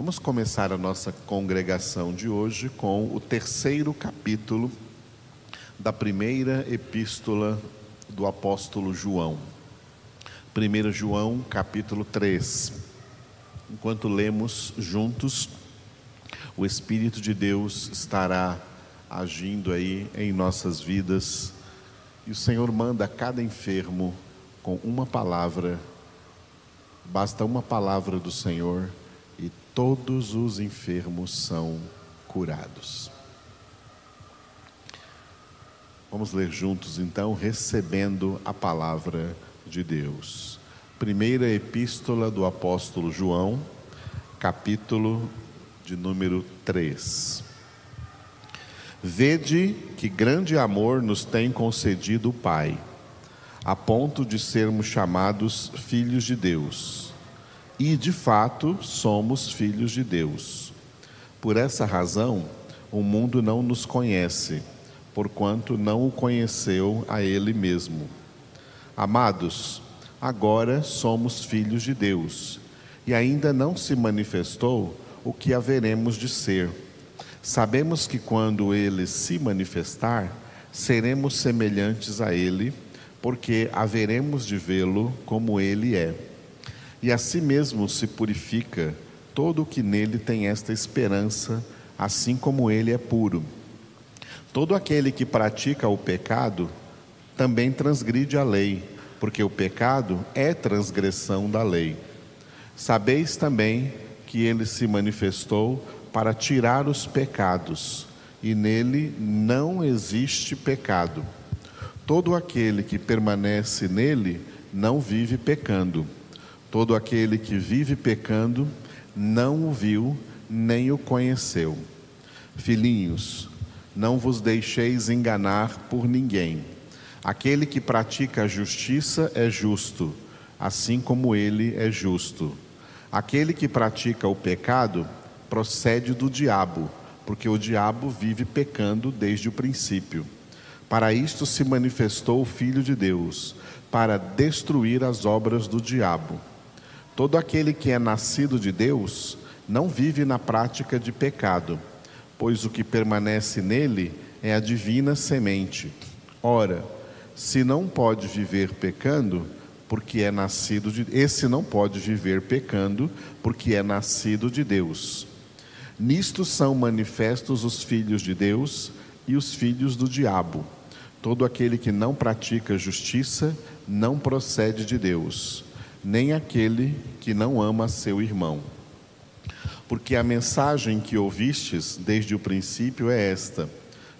Vamos começar a nossa congregação de hoje com o terceiro capítulo da primeira epístola do apóstolo João. 1 João, capítulo 3. Enquanto lemos juntos, o Espírito de Deus estará agindo aí em nossas vidas e o Senhor manda cada enfermo com uma palavra, basta uma palavra do Senhor todos os enfermos são curados. Vamos ler juntos então, recebendo a palavra de Deus. Primeira epístola do apóstolo João, capítulo de número 3. Vede que grande amor nos tem concedido o Pai, a ponto de sermos chamados filhos de Deus. E, de fato, somos filhos de Deus. Por essa razão, o mundo não nos conhece, porquanto não o conheceu a Ele mesmo. Amados, agora somos filhos de Deus, e ainda não se manifestou o que haveremos de ser Sabemos que quando ele se manifestar, seremos semelhantes a ele, porque haveremos de vê-lo como ele é. E assim mesmo se purifica todo o que nele tem esta esperança, assim como ele é puro. Todo aquele que pratica o pecado também transgride a lei, porque o pecado é transgressão da lei. Sabeis também que ele se manifestou para tirar os pecados, e nele não existe pecado. Todo aquele que permanece nele não vive pecando. Todo aquele que vive pecando não o viu nem o conheceu. Filhinhos, não vos deixeis enganar por ninguém. Aquele que pratica a justiça é justo, assim como ele é justo. Aquele que pratica o pecado procede do diabo, porque o diabo vive pecando desde o princípio. Para isto se manifestou o Filho de Deus, para destruir as obras do diabo. Todo aquele que é nascido de Deus não vive na prática de pecado, pois o que permanece nele é a divina semente. Ora, se não pode viver pecando, porque é nascido de esse não pode viver pecando, porque é nascido de Deus. Nisto são manifestos os filhos de Deus e os filhos do diabo. Todo aquele que não pratica justiça não procede de Deus, nem aquele que não ama seu irmão. Porque a mensagem que ouvistes desde o princípio é esta: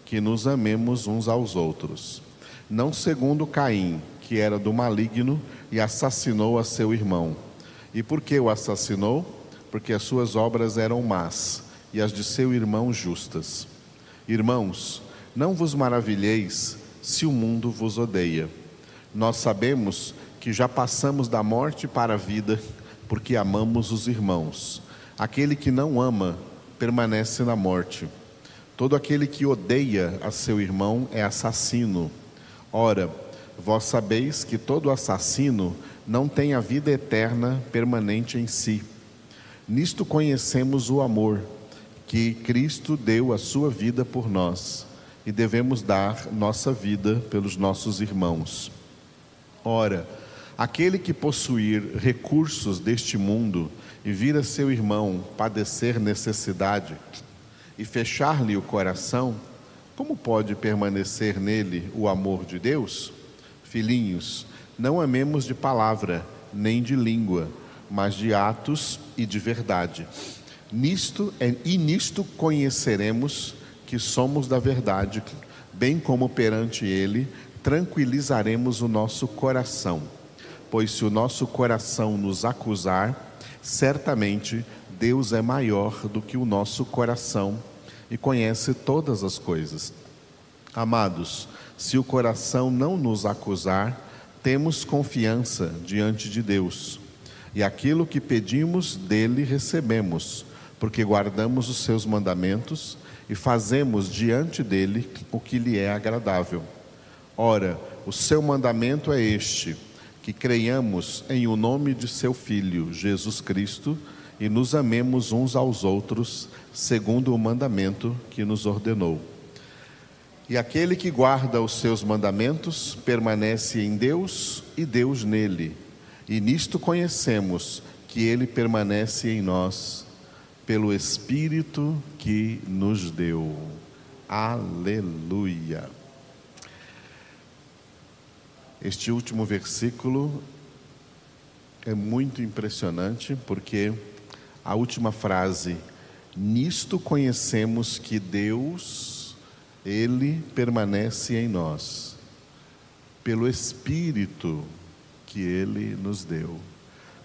que nos amemos uns aos outros. Não segundo Caim, que era do maligno e assassinou a seu irmão. E por que o assassinou? Porque as suas obras eram más e as de seu irmão justas. Irmãos, não vos maravilheis se o mundo vos odeia. Nós sabemos que já passamos da morte para a vida, porque amamos os irmãos. Aquele que não ama permanece na morte. Todo aquele que odeia a seu irmão é assassino. Ora, vós sabeis que todo assassino não tem a vida eterna permanente em si. Nisto conhecemos o amor que Cristo deu a sua vida por nós e devemos dar nossa vida pelos nossos irmãos. Ora, aquele que possuir recursos deste mundo e vir a seu irmão padecer necessidade e fechar-lhe o coração, como pode permanecer nele o amor de Deus? Filhinhos, não amemos de palavra, nem de língua, mas de atos e de verdade. Nisto é, e nisto conheceremos que somos da verdade, bem como perante Ele tranquilizaremos o nosso coração. Pois se o nosso coração nos acusar, certamente Deus é maior do que o nosso coração e conhece todas as coisas. Amados, se o coração não nos acusar, temos confiança diante de Deus, e aquilo que pedimos dele recebemos porque guardamos os seus mandamentos e fazemos diante dele o que lhe é agradável. Ora, o seu mandamento é este: que creiamos em o nome de seu Filho, Jesus Cristo, e nos amemos uns aos outros, segundo o mandamento que nos ordenou. E aquele que guarda os seus mandamentos permanece em Deus e Deus nele. E nisto conhecemos que ele permanece em nós, pelo Espírito que nos deu. Aleluia. Este último versículo é muito impressionante porque a última frase, nisto conhecemos que Deus, Ele permanece em nós, pelo Espírito que Ele nos deu,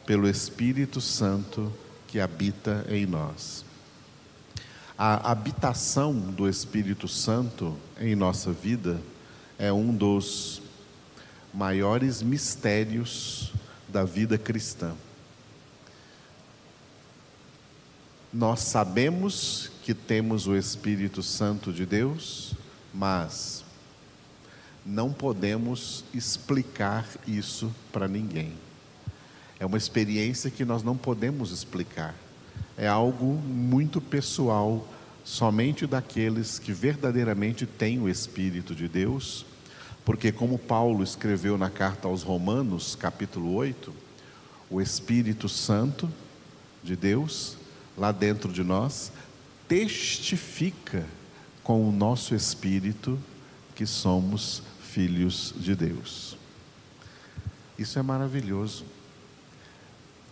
pelo Espírito Santo que habita em nós. A habitação do Espírito Santo em nossa vida é um dos maiores mistérios da vida cristã. Nós sabemos que temos o Espírito Santo de Deus, mas não podemos explicar isso para ninguém. É uma experiência que nós não podemos explicar. É algo muito pessoal, somente daqueles que verdadeiramente têm o Espírito de Deus porque, como Paulo escreveu na carta aos Romanos, capítulo 8, o Espírito Santo de Deus, lá dentro de nós, testifica com o nosso espírito que somos filhos de Deus. Isso é maravilhoso.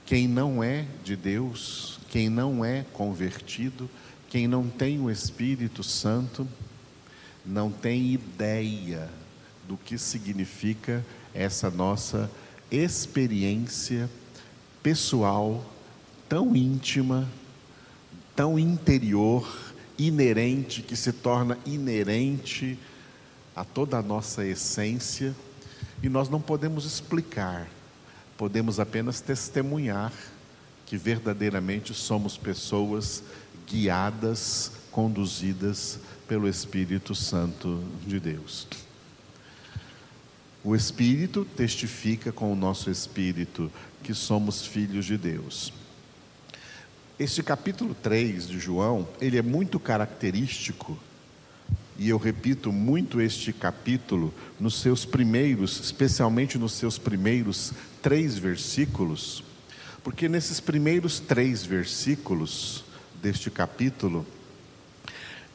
Quem não é de Deus, quem não é convertido, quem não tem o Espírito Santo, não tem ideia do que significa essa nossa experiência pessoal tão íntima, tão interior, inerente, que se torna inerente a toda a nossa essência, e nós não podemos explicar, podemos apenas testemunhar que verdadeiramente somos pessoas guiadas, conduzidas pelo Espírito Santo de Deus. O Espírito testifica com o nosso espírito que somos filhos de Deus. Este capítulo 3 de João, ele é muito característico, e eu repito muito este capítulo nos seus primeiros, especialmente nos seus primeiros três versículos, porque nesses primeiros três versículos deste capítulo,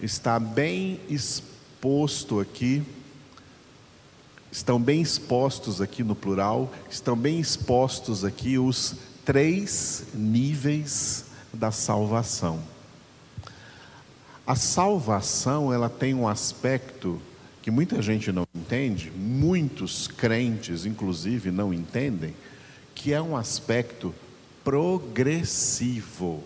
está bem exposto aqui estão bem expostos aqui no plural, estão bem expostos aqui os três níveis da salvação. A salvação, ela tem um aspecto que muita gente não entende, muitos crentes inclusive não entendem, que é um aspecto progressivo.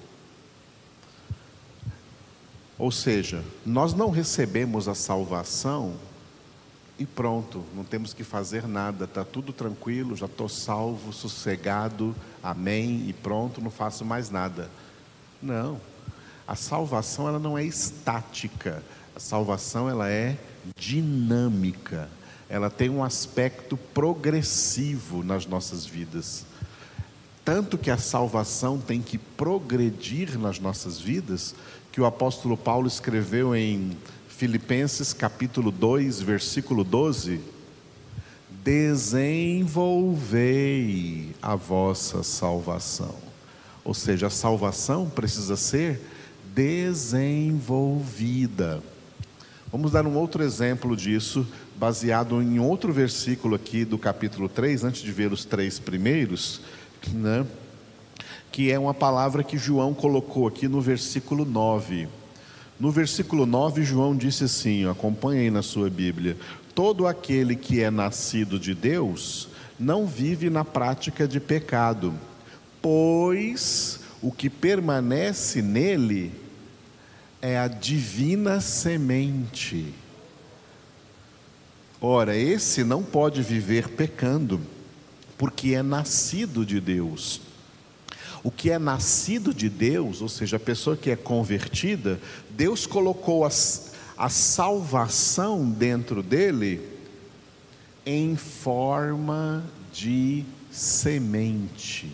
Ou seja, nós não recebemos a salvação e pronto, não temos que fazer nada, está tudo tranquilo, já estou salvo, sossegado, amém, e pronto, não faço mais nada. Não, a salvação ela não é estática, a salvação ela é dinâmica, ela tem um aspecto progressivo nas nossas vidas. Tanto que a salvação tem que progredir nas nossas vidas, que o apóstolo Paulo escreveu em Filipenses capítulo 2, versículo 12: Desenvolvei a vossa salvação. Ou seja, a salvação precisa ser desenvolvida. Vamos dar um outro exemplo disso, baseado em outro versículo aqui do capítulo 3, antes de ver os três primeiros, né? que é uma palavra que João colocou aqui no versículo 9. No versículo 9, João disse assim: acompanhe aí na sua Bíblia. Todo aquele que é nascido de Deus não vive na prática de pecado, pois o que permanece nele é a divina semente. Ora, esse não pode viver pecando, porque é nascido de Deus. O que é nascido de Deus, ou seja, a pessoa que é convertida, Deus colocou a, a salvação dentro dele em forma de semente.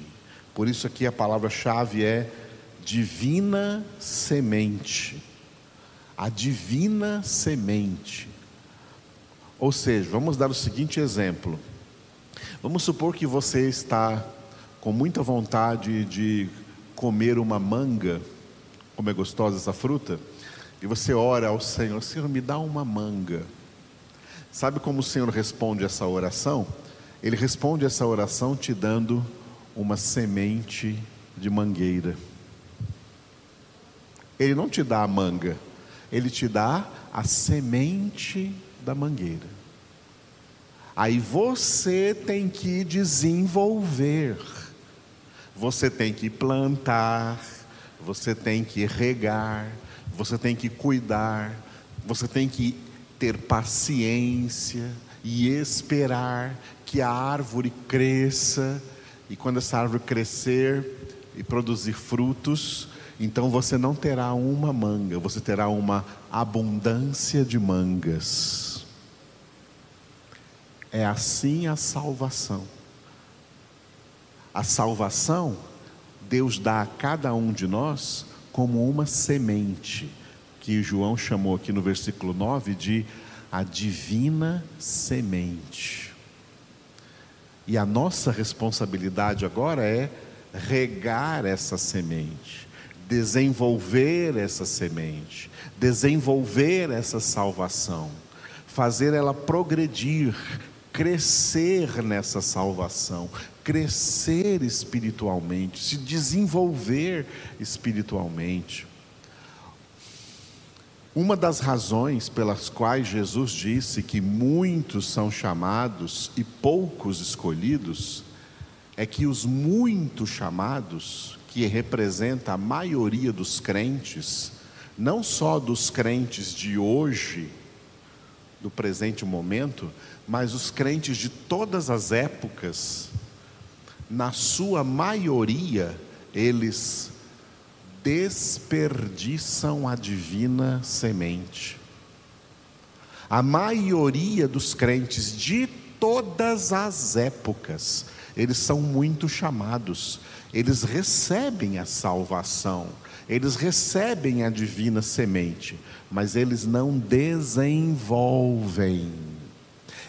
Por isso aqui a palavra-chave é divina semente. A divina semente. Ou seja, vamos dar o seguinte exemplo. Vamos supor que você está com muita vontade de comer uma manga, como é gostosa essa fruta, e você ora ao Senhor: Senhor, me dá uma manga. Sabe como o Senhor responde essa oração? Ele responde essa oração te dando uma semente de mangueira. Ele não te dá a manga, ele te dá a semente da mangueira. Aí você tem que desenvolver, você tem que plantar, você tem que regar, você tem que cuidar, você tem que ter paciência e esperar que a árvore cresça, e quando essa árvore crescer e produzir frutos, então você não terá uma manga, você terá uma abundância de mangas. É assim a salvação. A salvação, Deus dá a cada um de nós como uma semente, que João chamou aqui no versículo 9 de a divina semente. E a nossa responsabilidade agora é regar essa semente, desenvolver essa semente, desenvolver essa salvação, fazer ela progredir, crescer nessa salvação, crescer espiritualmente, se desenvolver espiritualmente. Uma das razões pelas quais Jesus disse que muitos são chamados e poucos escolhidos é que os muito chamados, que representa a maioria dos crentes, não só dos crentes de hoje, do presente momento, mas os crentes de todas as épocas, na sua maioria, eles desperdiçam a divina semente. A maioria dos crentes de todas as épocas, eles são muito chamados, eles recebem a salvação, eles recebem a divina semente, mas eles não desenvolvem,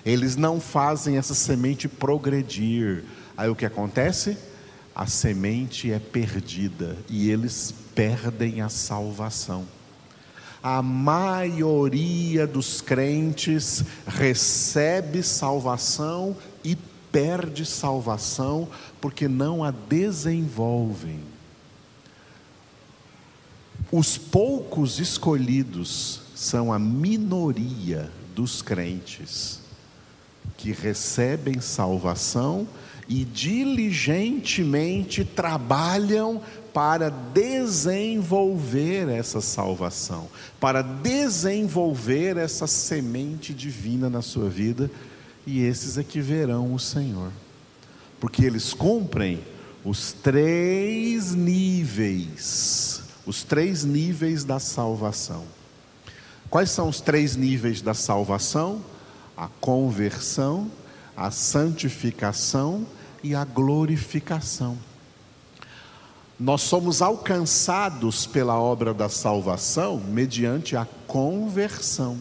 eles não fazem essa semente progredir. Aí o que acontece? A semente é perdida e eles perdem a salvação. A maioria dos crentes recebe salvação e perde salvação porque não a desenvolvem. Os poucos escolhidos são a minoria dos crentes que recebem salvação e diligentemente trabalham para desenvolver essa salvação, para desenvolver essa semente divina na sua vida, e esses é que verão o Senhor, porque eles cumprem os três níveis, os três níveis da salvação. Quais são os três níveis da salvação? A conversão, a santificação e a glorificação. Nós somos alcançados pela obra da salvação mediante a conversão.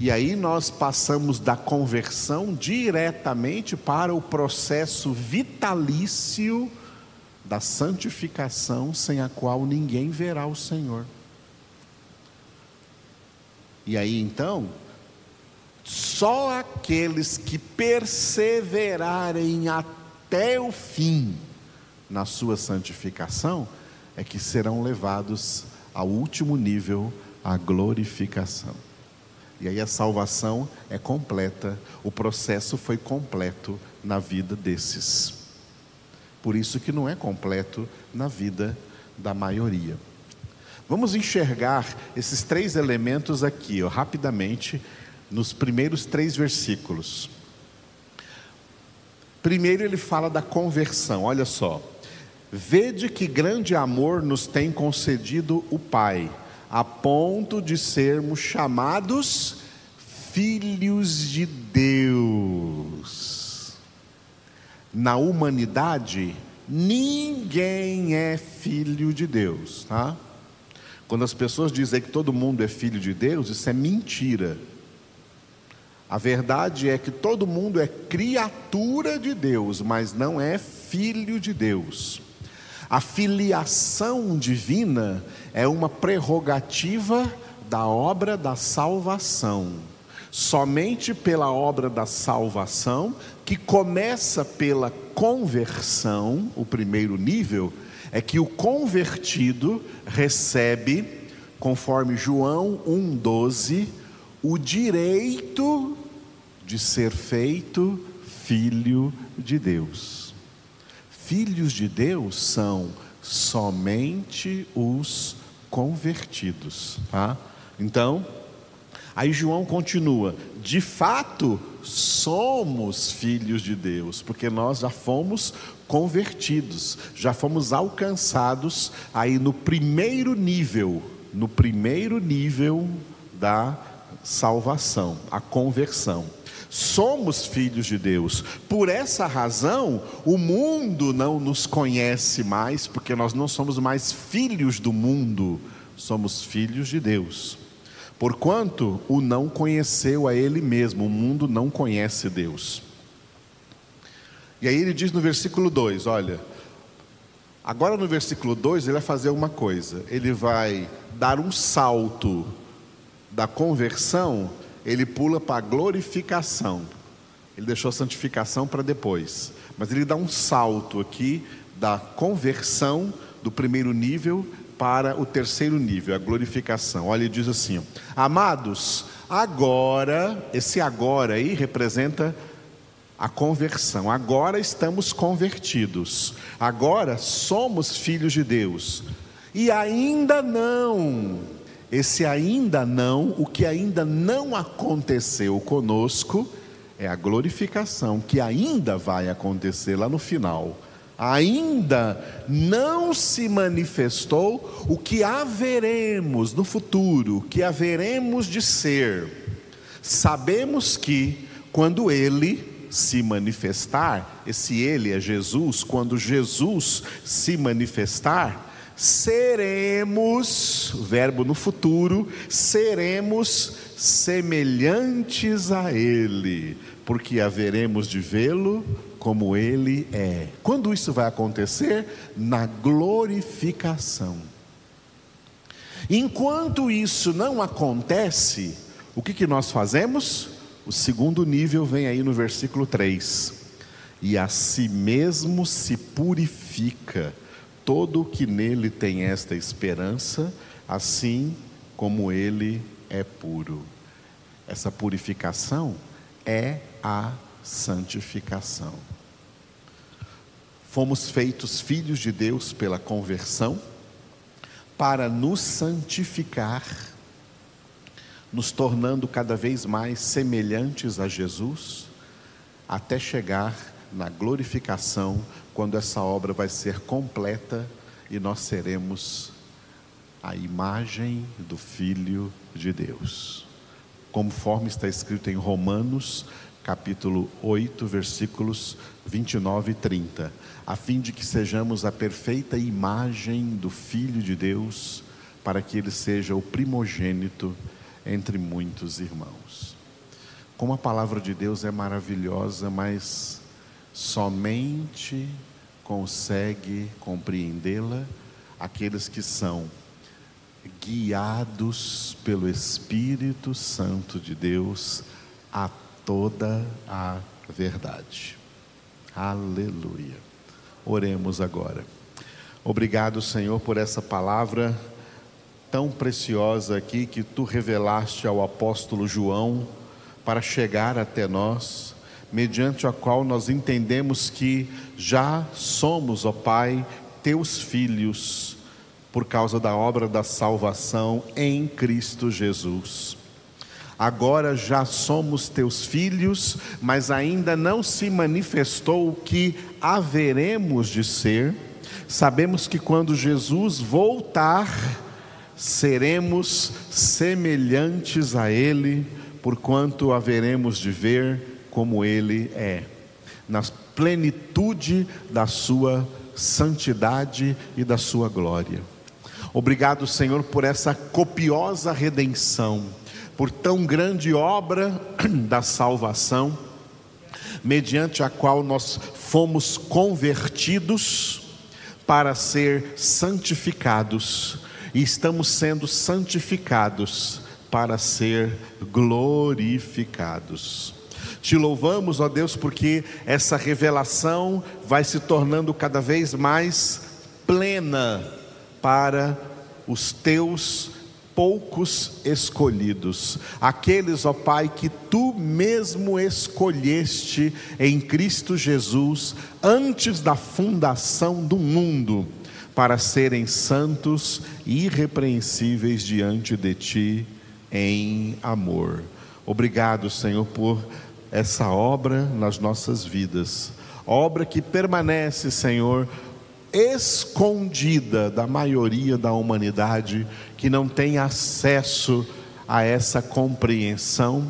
E aí nós passamos da conversão diretamente para o processo vitalício da santificação, sem a qual ninguém verá o Senhor. E aí então, só aqueles que perseverarem até o fim na sua santificação é que serão levados ao último nível, a glorificação. E aí a salvação é completa, o processo foi completo na vida desses. Por isso que não é completo na vida da maioria. Vamos enxergar esses três elementos aqui, ó, rapidamente, nos primeiros três versículos. Primeiro, ele fala da conversão, olha só. Vede que grande amor nos tem concedido o Pai, a ponto de sermos chamados filhos de Deus. Na humanidade, ninguém é filho de Deus, tá? Quando as pessoas dizem que todo mundo é filho de Deus, isso é mentira. A verdade é que todo mundo é criatura de Deus, mas não é filho de Deus. A filiação divina é uma prerrogativa da obra da salvação. Somente pela obra da salvação, que começa pela conversão, o primeiro nível, é que o convertido recebe, conforme João 1,12, o direito de ser feito filho de Deus. Filhos de Deus são somente os convertidos, tá? Então, aí João continua: de fato, somos filhos de Deus, porque nós já fomos convertidos, já fomos alcançados aí no primeiro nível, no primeiro nível da salvação, a conversão. Somos filhos de Deus. Por essa razão, o mundo não nos conhece mais, porque nós não somos mais filhos do mundo, somos filhos de Deus. Porquanto o não conheceu a ele mesmo, o mundo não conhece Deus. E aí ele diz no versículo 2: olha, agora no versículo 2 ele vai fazer uma coisa, ele vai dar um salto da conversão, ele pula para a glorificação. Ele deixou a santificação para depois, mas ele dá um salto aqui da conversão do primeiro nível para o terceiro nível, a glorificação. Olha, ele diz assim: Amados, agora, esse agora aí representa a conversão. Agora estamos convertidos. Agora somos filhos de Deus. E ainda não. Esse ainda não, o que ainda não aconteceu conosco, é a glorificação que ainda vai acontecer lá no final. Ainda não se manifestou o que haveremos no futuro, o que haveremos de ser. Sabemos que quando ele se manifestar, esse Ele é Jesus, quando Jesus se manifestar, seremos, verbo no futuro, seremos semelhantes a Ele, porque haveremos de vê-lo como Ele é. Quando isso vai acontecer? Na glorificação. Enquanto isso não acontece, o que, que nós fazemos? O segundo nível vem aí no versículo 3. E a si mesmo se purifica todo o que nele tem esta esperança, assim como ele é puro. Essa purificação é a santificação. Fomos feitos filhos de Deus pela conversão, para nos santificar nos tornando cada vez mais semelhantes a Jesus, até chegar na glorificação, quando essa obra vai ser completa e nós seremos a imagem do Filho de Deus. Conforme está escrito em Romanos, capítulo 8, versículos 29 e 30, a fim de que sejamos a perfeita imagem do Filho de Deus, para que ele seja o primogênito entre muitos irmãos. Como a palavra de Deus é maravilhosa, mas somente consegue compreendê-la aqueles que são guiados pelo Espírito Santo de Deus a toda a verdade. Aleluia. Oremos agora. Obrigado, Senhor, por essa palavra tão preciosa aqui que tu revelaste ao apóstolo João para chegar até nós, mediante a qual nós entendemos que já somos, ó Pai, teus filhos, por causa da obra da salvação em Cristo Jesus. Agora já somos teus filhos, mas ainda não se manifestou o que haveremos de ser. Sabemos que quando Jesus voltar, seremos semelhantes a Ele, porquanto haveremos de ver como Ele é, na plenitude da Sua santidade e da sua glória. Obrigado, Senhor, por essa copiosa redenção, por tão grande obra da salvação, mediante a qual nós fomos convertidos para ser santificados e estamos sendo santificados para ser glorificados. Te louvamos, ó Deus, porque essa revelação vai se tornando cada vez mais plena para os teus poucos escolhidos, aqueles, ó Pai, que tu mesmo escolheste em Cristo Jesus antes da fundação do mundo, para serem santos e irrepreensíveis diante de ti em amor. Obrigado, Senhor, por essa obra nas nossas vidas, obra que permanece, Senhor, escondida da maioria da humanidade que não tem acesso a essa compreensão,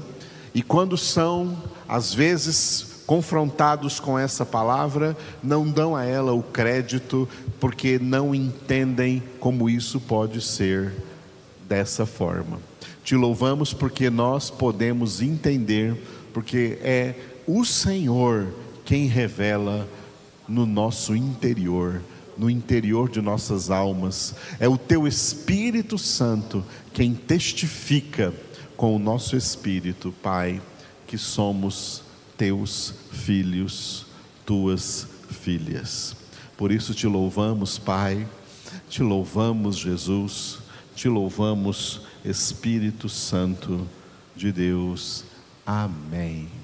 e quando são, às vezes, confrontados com essa palavra, não dão a ela o crédito, porque não entendem como isso pode ser dessa forma. Te louvamos porque nós podemos entender, porque é o Senhor quem revela no nosso interior no interior de nossas almas. É o teu Espírito Santo quem testifica com o nosso espírito, Pai, que somos teus filhos, tuas filhas. Por isso te louvamos, Pai, te louvamos, Jesus, te louvamos, Espírito Santo de Deus. Amém.